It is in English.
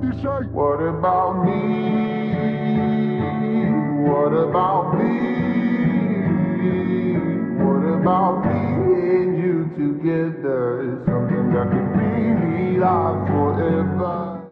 What about me? What about me? What about me and you together? Something that can really last forever.